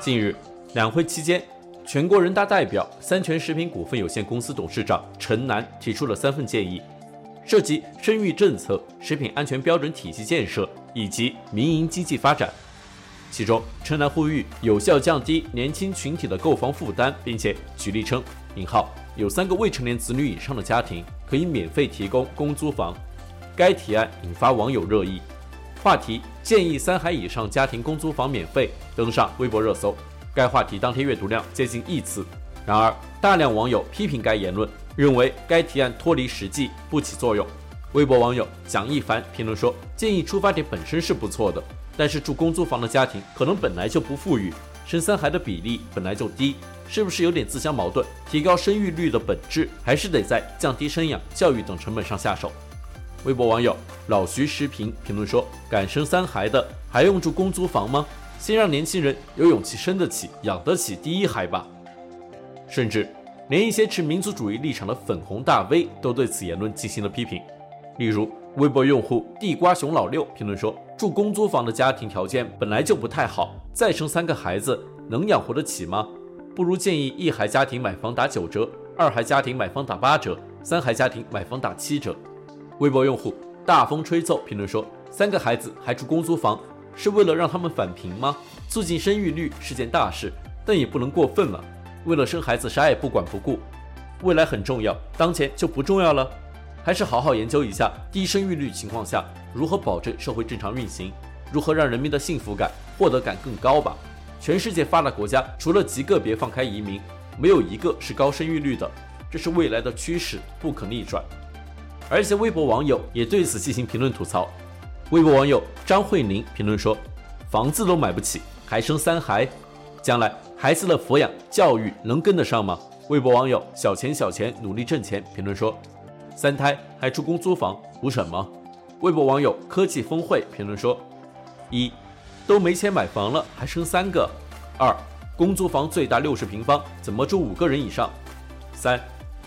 近日，两会期间，全国人大代表三全食品股份有限公司董事长陈南提出了三份建议，涉及生育政策、食品安全标准体系建设以及民营经济发展。其中，陈南呼吁有效降低年轻群体的购房负担，并且举例称，引号有三个未成年子女以上的家庭可以免费提供公租房。该提案引发网友热议。话题建议三孩以上家庭公租房免费登上微博热搜，该话题当天阅读量接近亿次。然而，大量网友批评该言论，认为该提案脱离实际，不起作用。微博网友蒋一凡评论说：“建议出发点本身是不错的，但是住公租房的家庭可能本来就不富裕，生三孩的比例本来就低，是不是有点自相矛盾？提高生育率的本质还是得在降低生养、教育等成本上下手。”微博网友老徐时评评论说：“敢生三孩的还用住公租房吗？先让年轻人有勇气生得起、养得起第一孩吧。”甚至连一些持民族主义立场的粉红大 V 都对此言论进行了批评。例如，微博用户地瓜熊老六评论说：“住公租房的家庭条件本来就不太好，再生三个孩子能养活得起吗？不如建议一孩家庭买房打九折，二孩家庭买房打八折，三孩家庭买房打七折。”微博用户大风吹奏评论说：“三个孩子还住公租房，是为了让他们返贫吗？促进生育率是件大事，但也不能过分了。为了生孩子啥也不管不顾，未来很重要，当前就不重要了。还是好好研究一下低生育率情况下如何保证社会正常运行，如何让人民的幸福感、获得感更高吧。全世界发达国家除了极个别放开移民，没有一个是高生育率的，这是未来的趋势，不可逆转。”而一些微博网友也对此进行评论吐槽。微博网友张慧宁评论说：“房子都买不起，还生三孩，将来孩子的抚养教育能跟得上吗？”微博网友小钱小钱努力挣钱评论说：“三胎还住公租房图什么？”微博网友科技峰会评论说：“一，都没钱买房了，还生三个；二，公租房最大六十平方，怎么住五个人以上？三，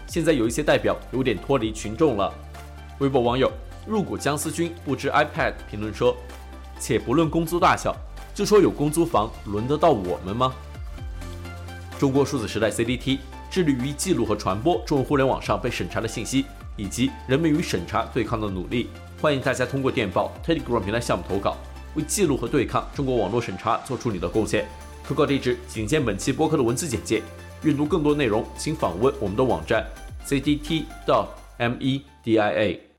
现在有一些代表有点脱离群众了。”微博网友入股江思君不知 iPad 评论说：“且不论公租大小，就说有公租房轮得到我们吗？”中国数字时代 CDT 致力于记录和传播中文互联网上被审查的信息，以及人们与审查对抗的努力。欢迎大家通过电报 Telegram 平台项目投稿，为记录和对抗中国网络审查做出你的贡献。投稿地址仅见本期播客的文字简介。阅读更多内容，请访问我们的网站，CDT dot M E D I A。